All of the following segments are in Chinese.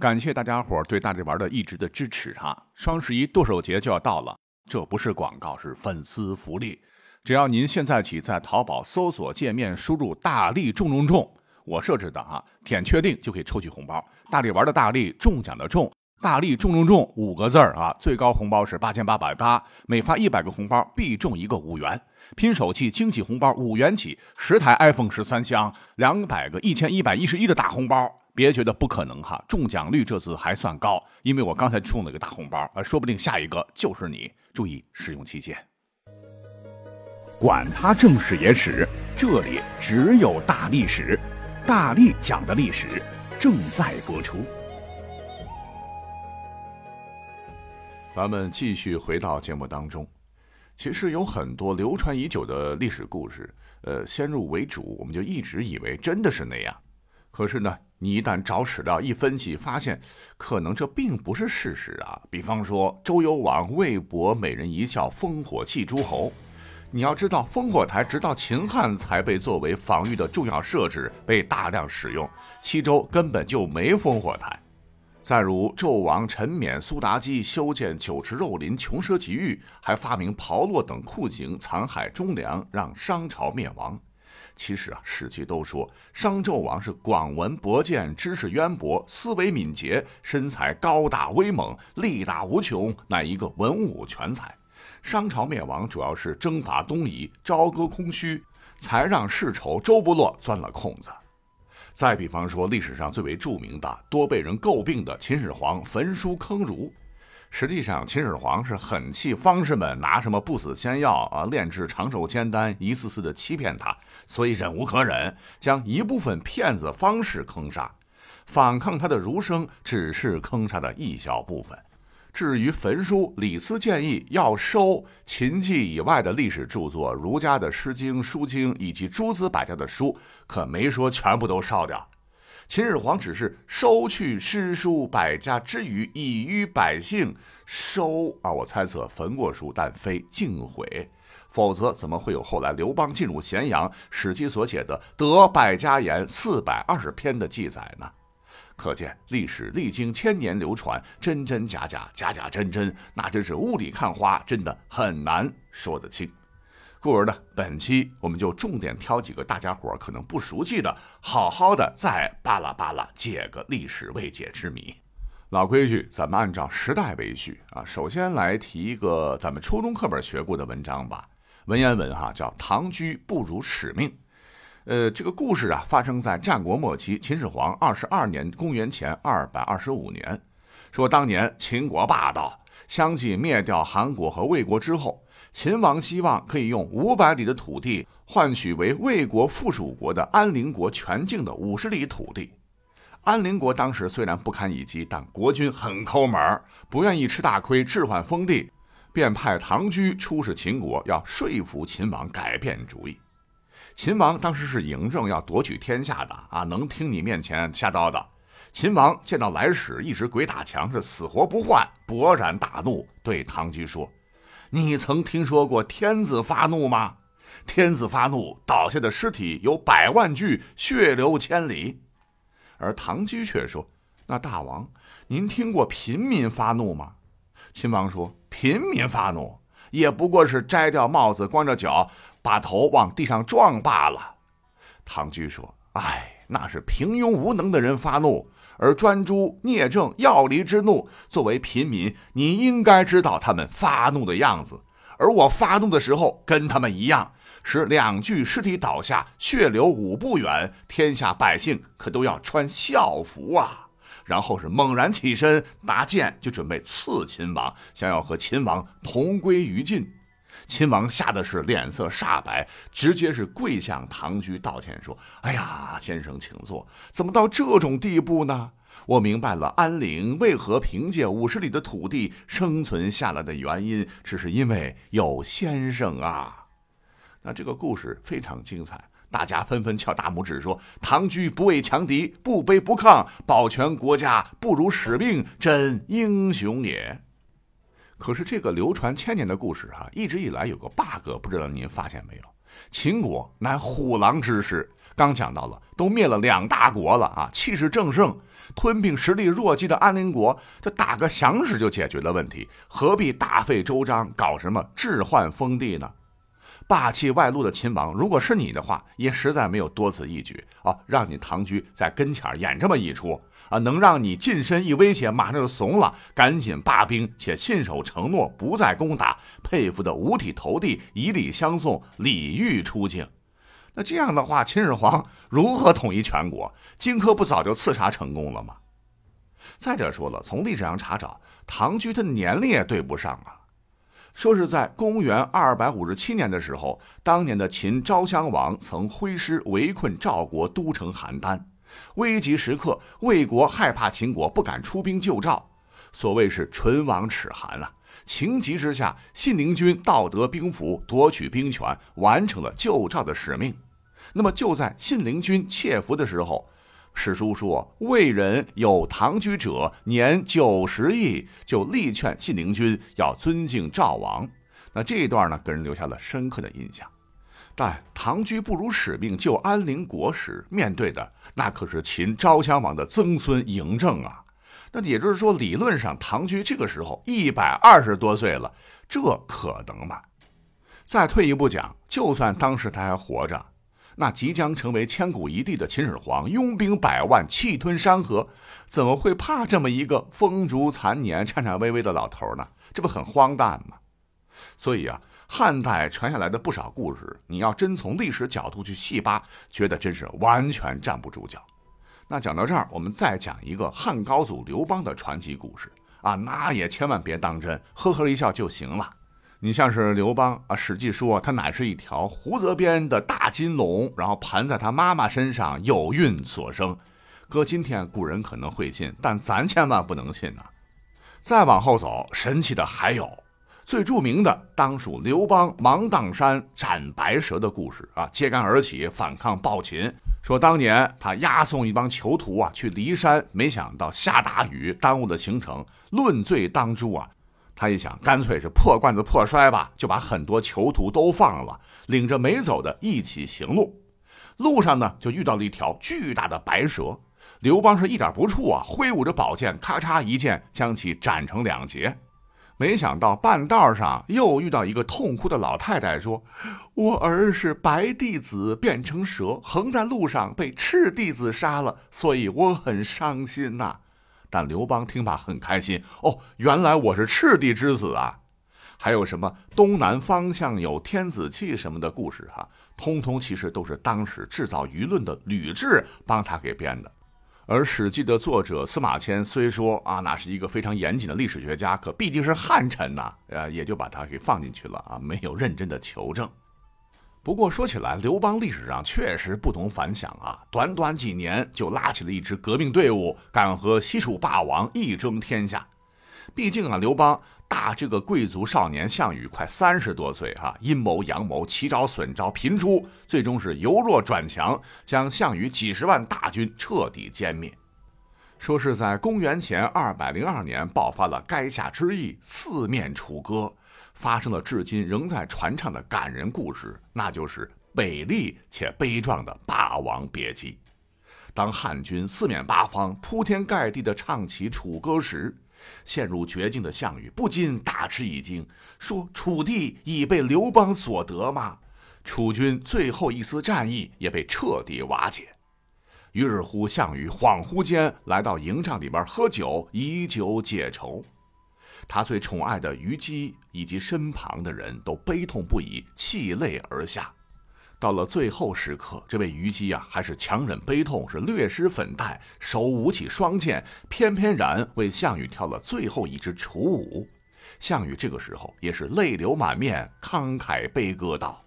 感谢大家伙对大力丸的一直的支持哈！双十一剁手节就要到了，这不是广告，是粉丝福利。只要您现在起在淘宝搜索界面输入“大力中中中”，我设置的啊，点确定就可以抽取红包。大力丸的大力中奖的中，大力中中中五个字儿啊，最高红包是八千八百八，每发一百个红包必中一个五元。拼手气，惊喜红包五元起，十台 iPhone 十三箱，两百个一千一百一十一的大红包。别觉得不可能哈，中奖率这次还算高，因为我刚才中了个大红包啊，说不定下一个就是你。注意使用期限。管他正史野史，这里只有大历史，大力讲的历史正在播出。咱们继续回到节目当中，其实有很多流传已久的历史故事，呃，先入为主，我们就一直以为真的是那样，可是呢？你一旦找史料一分析，发现可能这并不是事实啊。比方说，周幽王魏博美人一笑，烽火戏诸侯。你要知道，烽火台直到秦汉才被作为防御的重要设置，被大量使用。西周根本就没烽火台。再如，纣王陈冕、苏妲己修建酒池肉林、穷奢极欲，还发明炮烙等酷刑，残害忠良，让商朝灭亡。其实啊，史记都说商纣王是广文博见，知识渊博，思维敏捷，身材高大威猛，力大无穷，乃一个文武全才。商朝灭亡主要是征伐东夷，朝歌空虚，才让世仇周不洛钻了空子。再比方说，历史上最为著名的、多被人诟病的秦始皇焚书坑儒。实际上，秦始皇是很气方士们拿什么不死仙药啊、炼制长寿仙丹，一次次的欺骗他，所以忍无可忍，将一部分骗子方士坑杀。反抗他的儒生只是坑杀的一小部分。至于焚书，李斯建议要收秦记以外的历史著作，儒家的《诗经》《书经》以及诸子百家的书，可没说全部都烧掉。秦始皇只是收去诗书百家之余，以于百姓收啊，我猜测焚过书，但非尽毁，否则怎么会有后来刘邦进入咸阳，《史记》所写的“得百家言”四百二十篇的记载呢？可见历史历经千年流传，真真假假，假假真真，那真是雾里看花，真的很难说得清。故而呢，本期我们就重点挑几个大家伙可能不熟悉的，好好的再巴拉巴拉解个历史未解之谜。老规矩，咱们按照时代为序啊。首先来提一个咱们初中课本学过的文章吧，文言文哈，叫《唐雎不辱使命》。呃，这个故事啊，发生在战国末期，秦始皇二十二年（公元前二百二十五年）。说当年秦国霸道，相继灭掉韩国和魏国之后。秦王希望可以用五百里的土地换取为魏国附属国的安陵国全境的五十里土地。安陵国当时虽然不堪一击，但国君很抠门，不愿意吃大亏，置换封地，便派唐雎出使秦国，要说服秦王改变主意。秦王当时是嬴政，要夺取天下的啊，能听你面前瞎叨叨？秦王见到来使一直鬼打墙，是死活不换，勃然大怒，对唐雎说。你曾听说过天子发怒吗？天子发怒，倒下的尸体有百万具，血流千里。而唐雎却说：“那大王，您听过平民发怒吗？”秦王说：“平民发怒，也不过是摘掉帽子，光着脚，把头往地上撞罢了。”唐雎说：“哎，那是平庸无能的人发怒。”而专诸聂政要离之怒，作为平民，你应该知道他们发怒的样子。而我发怒的时候，跟他们一样，使两具尸体倒下，血流五步远，天下百姓可都要穿孝服啊！然后是猛然起身，拿剑就准备刺秦王，想要和秦王同归于尽。秦王吓得是脸色煞白，直接是跪向唐雎道歉，说：“哎呀，先生请坐。怎么到这种地步呢？我明白了，安陵为何凭借五十里的土地生存下来的原因，只是因为有先生啊。”那这个故事非常精彩，大家纷纷翘大拇指，说：“唐雎不畏强敌，不卑不亢，保全国家不辱使命，真英雄也。”可是这个流传千年的故事哈，一直以来有个 bug，不知道您发现没有？秦国乃虎狼之师，刚讲到了，都灭了两大国了啊，气势正盛，吞并实力弱鸡的安陵国，这打个响指就解决了问题，何必大费周章搞什么置换封地呢？霸气外露的秦王，如果是你的话，也实在没有多此一举啊，让你唐居在跟前演这么一出啊，能让你近身一威胁，马上就怂了，赶紧罢兵，且信守承诺，不再攻打，佩服的五体投地，以礼相送，礼遇出境。那这样的话，秦始皇 如何统一全国？荆轲不早就刺杀成功了吗？再者说了，从历史上查找，唐雎的年龄也对不上啊。说是在公元二百五十七年的时候，当年的秦昭襄王曾挥师围困赵国都城邯郸，危急时刻，魏国害怕秦国不敢出兵救赵，所谓是唇亡齿寒啊。情急之下，信陵君盗得兵符，夺取兵权，完成了救赵的使命。那么就在信陵君窃符的时候。史书说，魏人有唐居者年九十亿，就力劝信陵君要尊敬赵王。那这一段呢，给人留下了深刻的印象。但唐居不辱使命救安陵国时，面对的那可是秦昭襄王的曾孙嬴政啊。那也就是说，理论上唐居这个时候一百二十多岁了，这可能吗？再退一步讲，就算当时他还活着。那即将成为千古一帝的秦始皇，拥兵百万，气吞山河，怎么会怕这么一个风烛残年、颤颤巍巍的老头呢？这不很荒诞吗？所以啊，汉代传下来的不少故事，你要真从历史角度去细扒，觉得真是完全站不住脚。那讲到这儿，我们再讲一个汉高祖刘邦的传奇故事啊，那也千万别当真，呵呵一笑就行了。你像是刘邦啊，《史记》说他乃是一条胡泽边的大金龙，然后盘在他妈妈身上，有孕所生。搁今天，古人可能会信，但咱千万不能信呐。再往后走，神奇的还有最著名的，当属刘邦芒砀山斩白蛇的故事啊，揭竿而起，反抗暴秦。说当年他押送一帮囚徒啊去骊山，没想到下大雨，耽误了行程，论罪当诛啊。他一想，干脆是破罐子破摔吧，就把很多囚徒都放了，领着没走的一起行路。路上呢，就遇到了一条巨大的白蛇。刘邦是一点不怵啊，挥舞着宝剑，咔嚓一剑将其斩成两截。没想到半道上又遇到一个痛哭的老太太，说：“我儿是白弟子变成蛇，横在路上被赤弟子杀了，所以我很伤心呐。”但刘邦听罢很开心哦，原来我是赤帝之子啊！还有什么东南方向有天子气什么的故事哈，通通其实都是当时制造舆论的吕雉帮他给编的。而《史记》的作者司马迁虽说啊，那是一个非常严谨的历史学家，可毕竟是汉臣呐，呃，也就把他给放进去了啊，没有认真的求证。不过说起来，刘邦历史上确实不同凡响啊！短短几年就拉起了一支革命队伍，敢和西楚霸王一争天下。毕竟啊，刘邦大这个贵族少年项羽快三十多岁哈，阴谋阳谋，奇招损招频出，最终是由弱转强，将项羽几十万大军彻底歼灭。说是在公元前二百零二年爆发了垓下之役，四面楚歌。发生了至今仍在传唱的感人故事，那就是美丽且悲壮的《霸王别姬》。当汉军四面八方铺天盖地地唱起楚歌时，陷入绝境的项羽不禁大吃一惊，说：“楚地已被刘邦所得吗？”楚军最后一丝战意也被彻底瓦解。于是乎，项羽恍惚间来到营帐里边喝酒，以酒解愁。他最宠爱的虞姬以及身旁的人都悲痛不已，泣泪而下。到了最后时刻，这位虞姬啊，还是强忍悲痛，是略施粉黛，手舞起双剑，翩翩然为项羽跳了最后一支楚舞。项羽这个时候也是泪流满面，慷慨悲歌道：“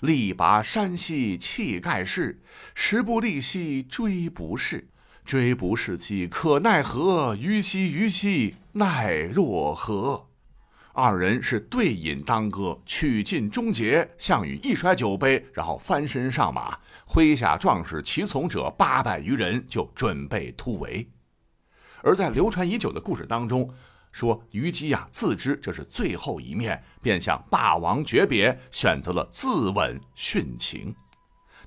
力拔山兮气盖世，时不利兮骓不逝。”追不逝兮，可奈何？虞兮虞兮，奈若何？二人是对饮当歌，曲尽终结。项羽一摔酒杯，然后翻身上马，麾下壮士骑从者八百余人，就准备突围。而在流传已久的故事当中，说虞姬呀自知这是最后一面，便向霸王诀别，选择了自刎殉情。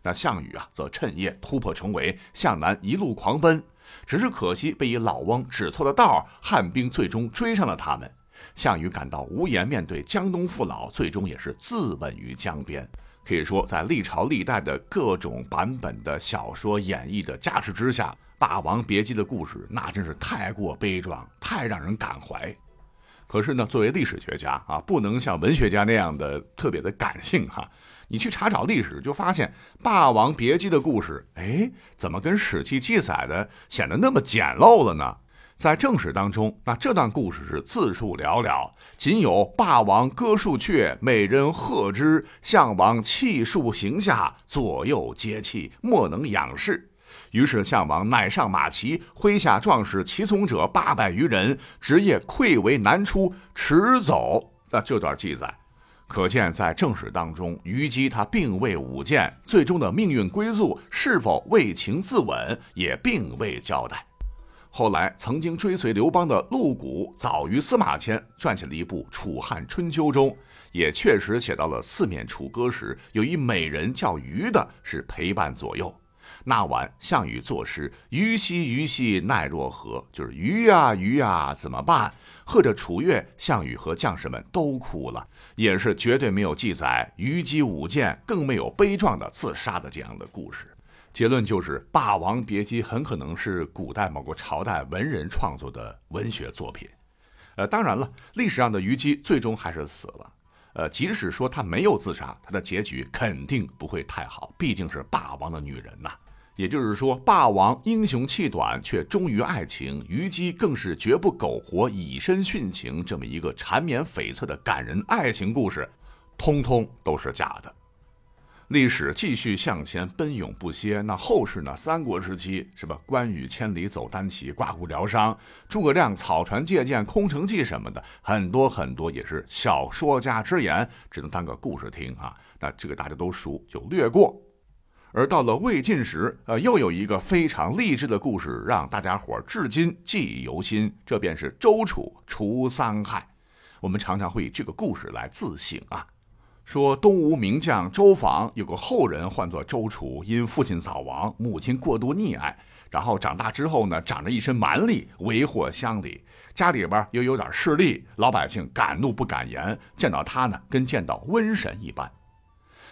那项羽啊，则趁夜突破重围，向南一路狂奔。只是可惜被一老翁指错了道，汉兵最终追上了他们。项羽感到无颜面对江东父老，最终也是自刎于江边。可以说，在历朝历代的各种版本的小说演绎的加持之下，《霸王别姬》的故事那真是太过悲壮，太让人感怀。可是呢，作为历史学家啊，不能像文学家那样的特别的感性哈。你去查找历史，就发现《霸王别姬》的故事，哎，怎么跟《史记》记载的显得那么简陋了呢？在正史当中，那这段故事是字数寥寥，仅有霸王歌数阙，美人和之，项王泣数行下，左右皆泣，莫能仰视。于是项王乃上马骑，麾下壮士骑从者八百余人，直夜溃围难出，驰走。那这段记载。可见，在正史当中，虞姬她并未舞剑，最终的命运归宿是否为情自刎，也并未交代。后来，曾经追随刘邦的陆贾早于司马迁撰写了一部《楚汉春秋》，中也确实写到了四面楚歌时，有一美人叫虞的，是陪伴左右。那晚，项羽作诗：“虞兮虞兮，奈若何？”就是虞呀虞呀，怎么办？和着楚乐，项羽和将士们都哭了，也是绝对没有记载虞姬舞剑，更没有悲壮的自杀的这样的故事。结论就是，《霸王别姬》很可能是古代某个朝代文人创作的文学作品。呃，当然了，历史上的虞姬最终还是死了。呃，即使说她没有自杀，她的结局肯定不会太好，毕竟是霸王的女人呐。也就是说，霸王英雄气短，却忠于爱情；虞姬更是绝不苟活，以身殉情。这么一个缠绵悱恻的感人爱情故事，通通都是假的。历史继续向前奔涌不歇。那后世呢？三国时期是吧？关羽千里走单骑，刮骨疗伤；诸葛亮草船借箭，空城计什么的，很多很多也是小说家之言，只能当个故事听啊。那这个大家都熟，就略过。而到了魏晋时，呃，又有一个非常励志的故事，让大家伙至今记忆犹新。这便是周楚除三害。我们常常会以这个故事来自省啊，说东吴名将周访有个后人唤作周楚，因父亲早亡，母亲过度溺爱，然后长大之后呢，长着一身蛮力，为祸乡里，家里边又有点势力，老百姓敢怒不敢言，见到他呢，跟见到瘟神一般。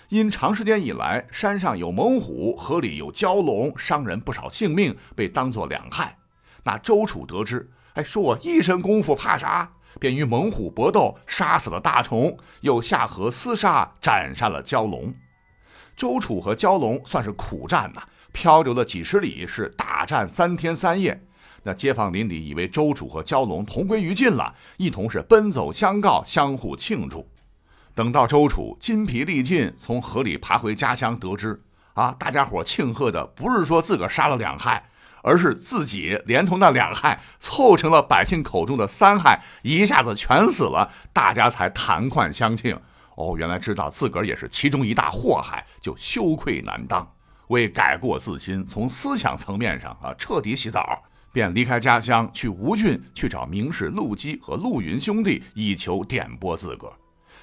因长时间以来，山上有猛虎，河里有蛟龙，伤人不少性命，被当作两害。那周楚得知，哎，说我一身功夫怕啥？便与猛虎搏斗，杀死了大虫，又下河厮杀，斩杀了蛟龙。周楚和蛟龙算是苦战呐，漂流了几十里，是大战三天三夜。那街坊邻里以为周楚和蛟龙同归于尽了，一同是奔走相告，相互庆祝。等到周楚筋疲力尽，从河里爬回家乡，得知啊，大家伙庆贺的不是说自个儿杀了两害，而是自己连同那两害凑成了百姓口中的三害，一下子全死了，大家才谈款相庆。哦，原来知道自个儿也是其中一大祸害，就羞愧难当。为改过自新，从思想层面上啊彻底洗澡，便离开家乡去吴郡去找名士陆机和陆云兄弟，以求点拨自个儿。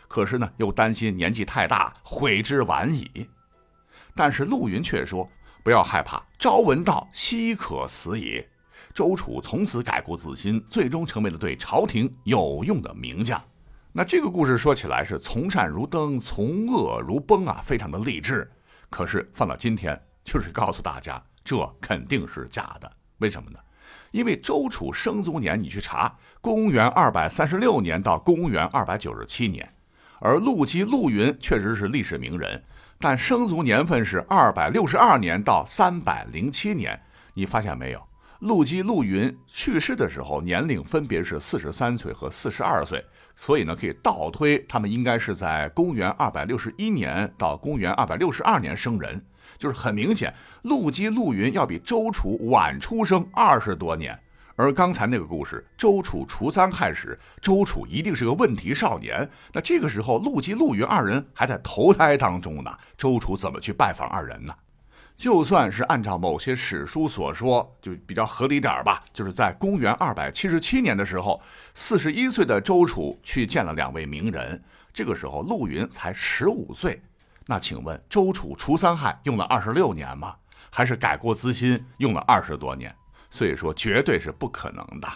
可是呢，又担心年纪太大，悔之晚矣。但是陆云却说：“不要害怕，朝闻道，夕可死也。”周楚从此改过自新，最终成为了对朝廷有用的名将。那这个故事说起来是从善如登，从恶如崩啊，非常的励志。可是放到今天，就是告诉大家，这肯定是假的。为什么呢？因为周楚生卒年你去查，公元二百三十六年到公元二百九十七年。而陆机陆云确实是历史名人，但生卒年份是二百六十二年到三百零七年。你发现没有？陆机陆云去世的时候年龄分别是四十三岁和四十二岁，所以呢，可以倒推他们应该是在公元二百六十一年到公元二百六十二年生人。就是很明显，陆机陆云要比周楚晚出生二十多年。而刚才那个故事，周楚除三害时，周楚一定是个问题少年。那这个时候，陆机、陆云二人还在投胎当中呢。周楚怎么去拜访二人呢？就算是按照某些史书所说，就比较合理点吧。就是在公元二百七十七年的时候，四十一岁的周楚去见了两位名人。这个时候，陆云才十五岁。那请问周楚除三害用了二十六年吗？还是改过自新用了二十多年？所以说绝对是不可能的。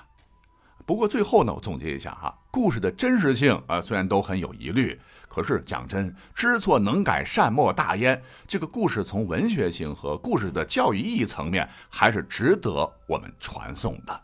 不过最后呢，我总结一下哈，故事的真实性啊，虽然都很有疑虑，可是讲真，知错能改，善莫大焉。这个故事从文学性和故事的教育意义层面，还是值得我们传颂的。